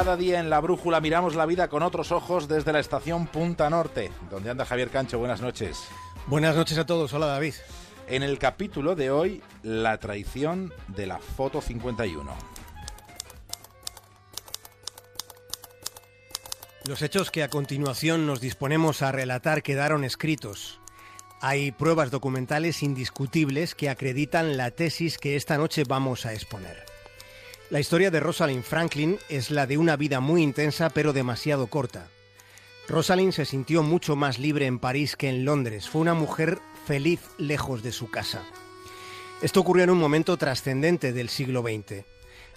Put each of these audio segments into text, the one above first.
Cada día en la brújula miramos la vida con otros ojos desde la estación Punta Norte, donde anda Javier Cancho. Buenas noches. Buenas noches a todos. Hola David. En el capítulo de hoy, la traición de la foto 51. Los hechos que a continuación nos disponemos a relatar quedaron escritos. Hay pruebas documentales indiscutibles que acreditan la tesis que esta noche vamos a exponer. La historia de Rosalind Franklin es la de una vida muy intensa pero demasiado corta. Rosalind se sintió mucho más libre en París que en Londres. Fue una mujer feliz lejos de su casa. Esto ocurrió en un momento trascendente del siglo XX.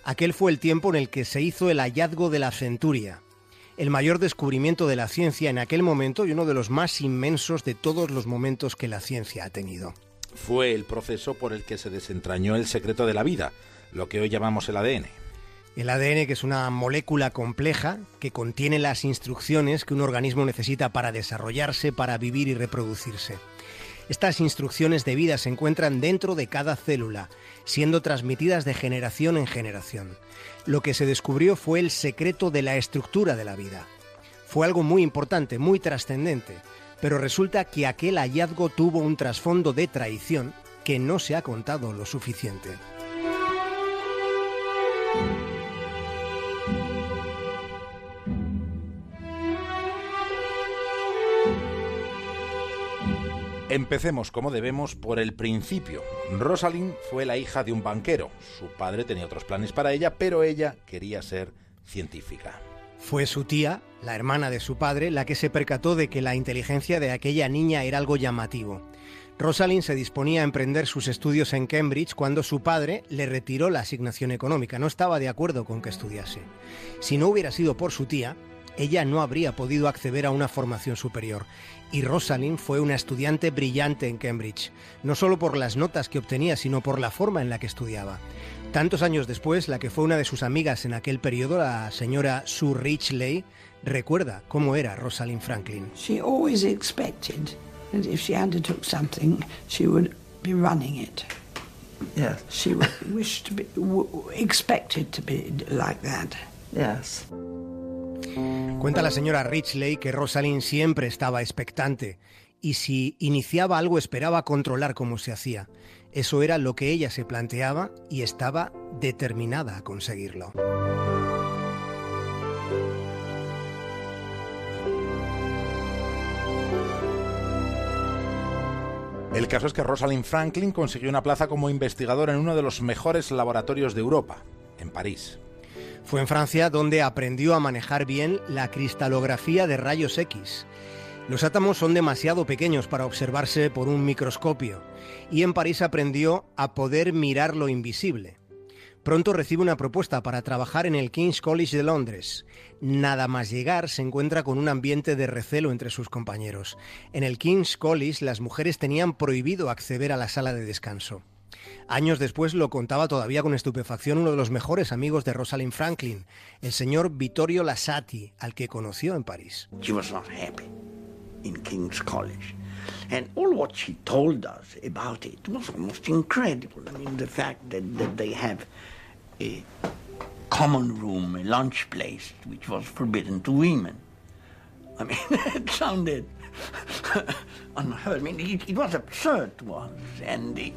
Aquel fue el tiempo en el que se hizo el hallazgo de la centuria, el mayor descubrimiento de la ciencia en aquel momento y uno de los más inmensos de todos los momentos que la ciencia ha tenido. Fue el proceso por el que se desentrañó el secreto de la vida, lo que hoy llamamos el ADN. El ADN, que es una molécula compleja que contiene las instrucciones que un organismo necesita para desarrollarse, para vivir y reproducirse. Estas instrucciones de vida se encuentran dentro de cada célula, siendo transmitidas de generación en generación. Lo que se descubrió fue el secreto de la estructura de la vida. Fue algo muy importante, muy trascendente, pero resulta que aquel hallazgo tuvo un trasfondo de traición que no se ha contado lo suficiente. Empecemos como debemos por el principio. Rosalind fue la hija de un banquero. Su padre tenía otros planes para ella, pero ella quería ser científica. Fue su tía, la hermana de su padre, la que se percató de que la inteligencia de aquella niña era algo llamativo. Rosalind se disponía a emprender sus estudios en Cambridge cuando su padre le retiró la asignación económica. No estaba de acuerdo con que estudiase. Si no hubiera sido por su tía, ella no habría podido acceder a una formación superior. Y Rosalind fue una estudiante brillante en Cambridge, no solo por las notas que obtenía, sino por la forma en la que estudiaba. Tantos años después, la que fue una de sus amigas en aquel periodo, la señora Sue Richley, recuerda cómo era Rosalind Franklin. She always expected that if she undertook something, she would be running it. Yes. She would wish to be, expected to be like that. Yes. Cuenta la señora Richley que Rosalind siempre estaba expectante y si iniciaba algo esperaba controlar cómo se hacía. Eso era lo que ella se planteaba y estaba determinada a conseguirlo. El caso es que Rosalind Franklin consiguió una plaza como investigadora en uno de los mejores laboratorios de Europa, en París. Fue en Francia donde aprendió a manejar bien la cristalografía de rayos X. Los átomos son demasiado pequeños para observarse por un microscopio y en París aprendió a poder mirar lo invisible. Pronto recibe una propuesta para trabajar en el King's College de Londres. Nada más llegar se encuentra con un ambiente de recelo entre sus compañeros. En el King's College las mujeres tenían prohibido acceder a la sala de descanso. Años después lo contaba todavía con estupefacción uno de los mejores amigos de Rosalind Franklin, el señor Vittorio Lasati, al que conoció en París. She was not happy in King's College. And all what she told us about it was almost incredible. I mean, the fact that, that they have a common room, a lunch place, which was forbidden to women. I mean, it sounded unheard. I mean, it, it was absurd to us. And it,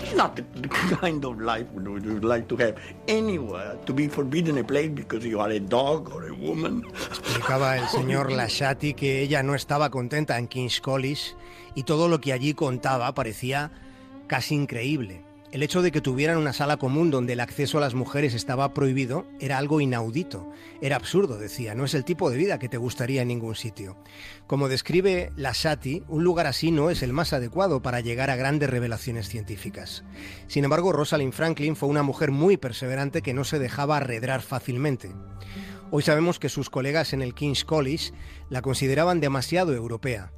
it's not the, the kind of life we would like to have anywhere, to be forbidden a place because you are a dog or a woman. Explicaba el señor Lasati que ella no estaba contenta en King's College y todo lo que allí contaba parecía casi increíble. El hecho de que tuvieran una sala común donde el acceso a las mujeres estaba prohibido era algo inaudito. Era absurdo, decía, no es el tipo de vida que te gustaría en ningún sitio. Como describe Lasati, un lugar así no es el más adecuado para llegar a grandes revelaciones científicas. Sin embargo, Rosalind Franklin fue una mujer muy perseverante que no se dejaba arredrar fácilmente. Hoy sabemos que sus colegas en el King's College la consideraban demasiado europea,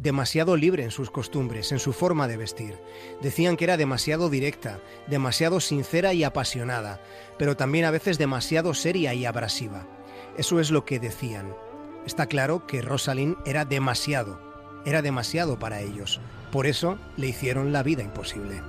demasiado libre en sus costumbres, en su forma de vestir. Decían que era demasiado directa, demasiado sincera y apasionada, pero también a veces demasiado seria y abrasiva. Eso es lo que decían. Está claro que Rosalind era demasiado, era demasiado para ellos. Por eso le hicieron la vida imposible.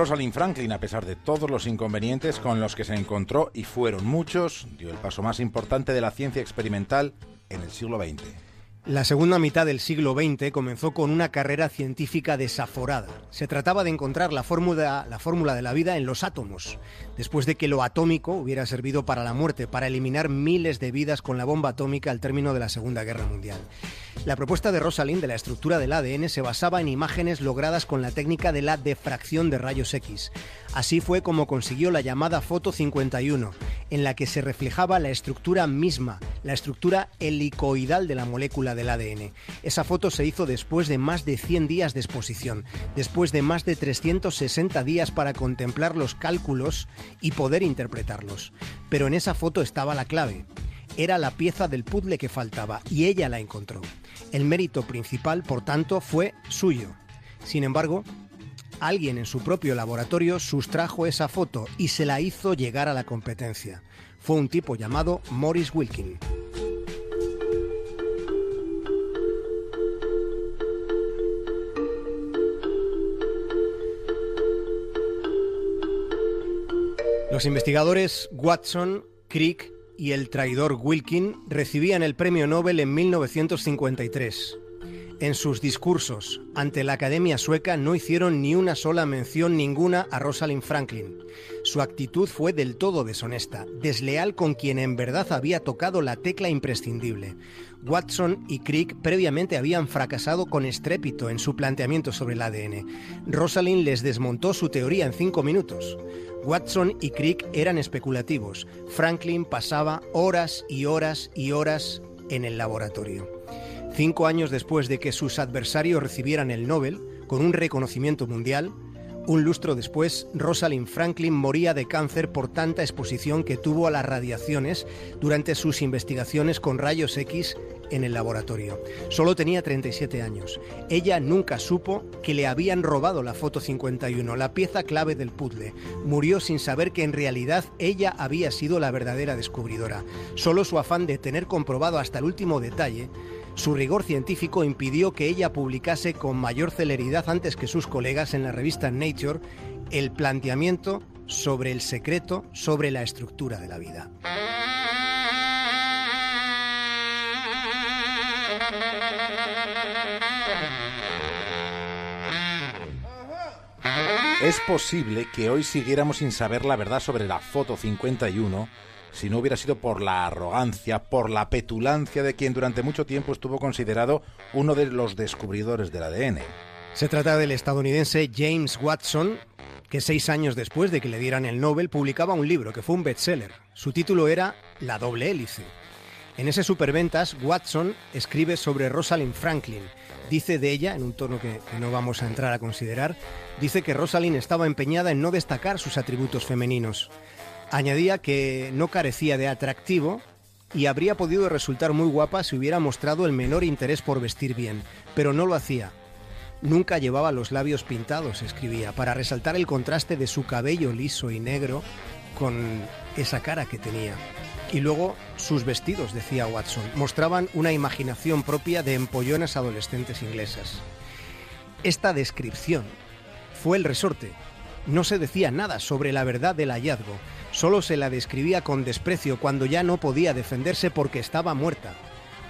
Rosalind Franklin, a pesar de todos los inconvenientes con los que se encontró, y fueron muchos, dio el paso más importante de la ciencia experimental en el siglo XX. La segunda mitad del siglo XX comenzó con una carrera científica desaforada. Se trataba de encontrar la fórmula, la fórmula de la vida en los átomos, después de que lo atómico hubiera servido para la muerte, para eliminar miles de vidas con la bomba atómica al término de la Segunda Guerra Mundial. La propuesta de Rosalind de la estructura del ADN se basaba en imágenes logradas con la técnica de la defracción de rayos X. Así fue como consiguió la llamada foto 51, en la que se reflejaba la estructura misma, la estructura helicoidal de la molécula del ADN. Esa foto se hizo después de más de 100 días de exposición, después de más de 360 días para contemplar los cálculos y poder interpretarlos. Pero en esa foto estaba la clave. Era la pieza del puzzle que faltaba y ella la encontró. El mérito principal, por tanto, fue suyo. Sin embargo, alguien en su propio laboratorio sustrajo esa foto y se la hizo llegar a la competencia. Fue un tipo llamado Morris Wilkin. Los investigadores Watson, Crick y el traidor Wilkin recibían el premio Nobel en 1953. En sus discursos ante la Academia Sueca no hicieron ni una sola mención ninguna a Rosalind Franklin. Su actitud fue del todo deshonesta, desleal con quien en verdad había tocado la tecla imprescindible. Watson y Crick previamente habían fracasado con estrépito en su planteamiento sobre el ADN. Rosalind les desmontó su teoría en cinco minutos. Watson y Crick eran especulativos. Franklin pasaba horas y horas y horas en el laboratorio. Cinco años después de que sus adversarios recibieran el Nobel, con un reconocimiento mundial, un lustro después, Rosalind Franklin moría de cáncer por tanta exposición que tuvo a las radiaciones durante sus investigaciones con rayos X en el laboratorio. Solo tenía 37 años. Ella nunca supo que le habían robado la foto 51, la pieza clave del puzzle. Murió sin saber que en realidad ella había sido la verdadera descubridora. Solo su afán de tener comprobado hasta el último detalle su rigor científico impidió que ella publicase con mayor celeridad antes que sus colegas en la revista Nature el planteamiento sobre el secreto sobre la estructura de la vida. Es posible que hoy siguiéramos sin saber la verdad sobre la foto 51 si no hubiera sido por la arrogancia, por la petulancia de quien durante mucho tiempo estuvo considerado uno de los descubridores del ADN. Se trata del estadounidense James Watson, que seis años después de que le dieran el Nobel publicaba un libro que fue un bestseller. Su título era La doble hélice. En ese superventas, Watson escribe sobre Rosalind Franklin. Dice de ella, en un tono que, no vamos a entrar a considerar, dice que Rosalind estaba empeñada en no destacar sus atributos femeninos. Añadía que no carecía de atractivo y habría podido resultar muy guapa si hubiera mostrado el menor interés por vestir bien, pero no lo hacía. Nunca llevaba los labios pintados, escribía, para resaltar el contraste de su cabello liso y negro con esa cara que tenía. Y luego sus vestidos, decía Watson, mostraban una imaginación propia de empollonas adolescentes inglesas. Esta descripción fue el resorte. No se decía nada sobre la verdad del hallazgo, solo se la describía con desprecio cuando ya no podía defenderse porque estaba muerta.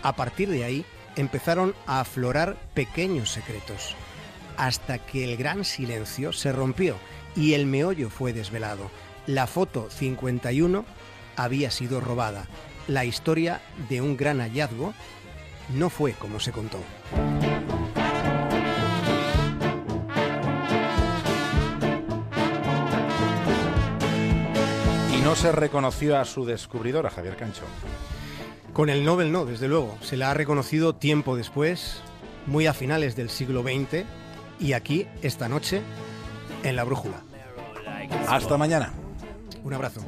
A partir de ahí empezaron a aflorar pequeños secretos, hasta que el gran silencio se rompió y el meollo fue desvelado. La foto 51 había sido robada. La historia de un gran hallazgo no fue como se contó. Y no se reconoció a su descubridora, Javier Cancho. Con el Nobel no, desde luego. Se la ha reconocido tiempo después, muy a finales del siglo XX, y aquí, esta noche, en la brújula. Hasta mañana. Un abrazo.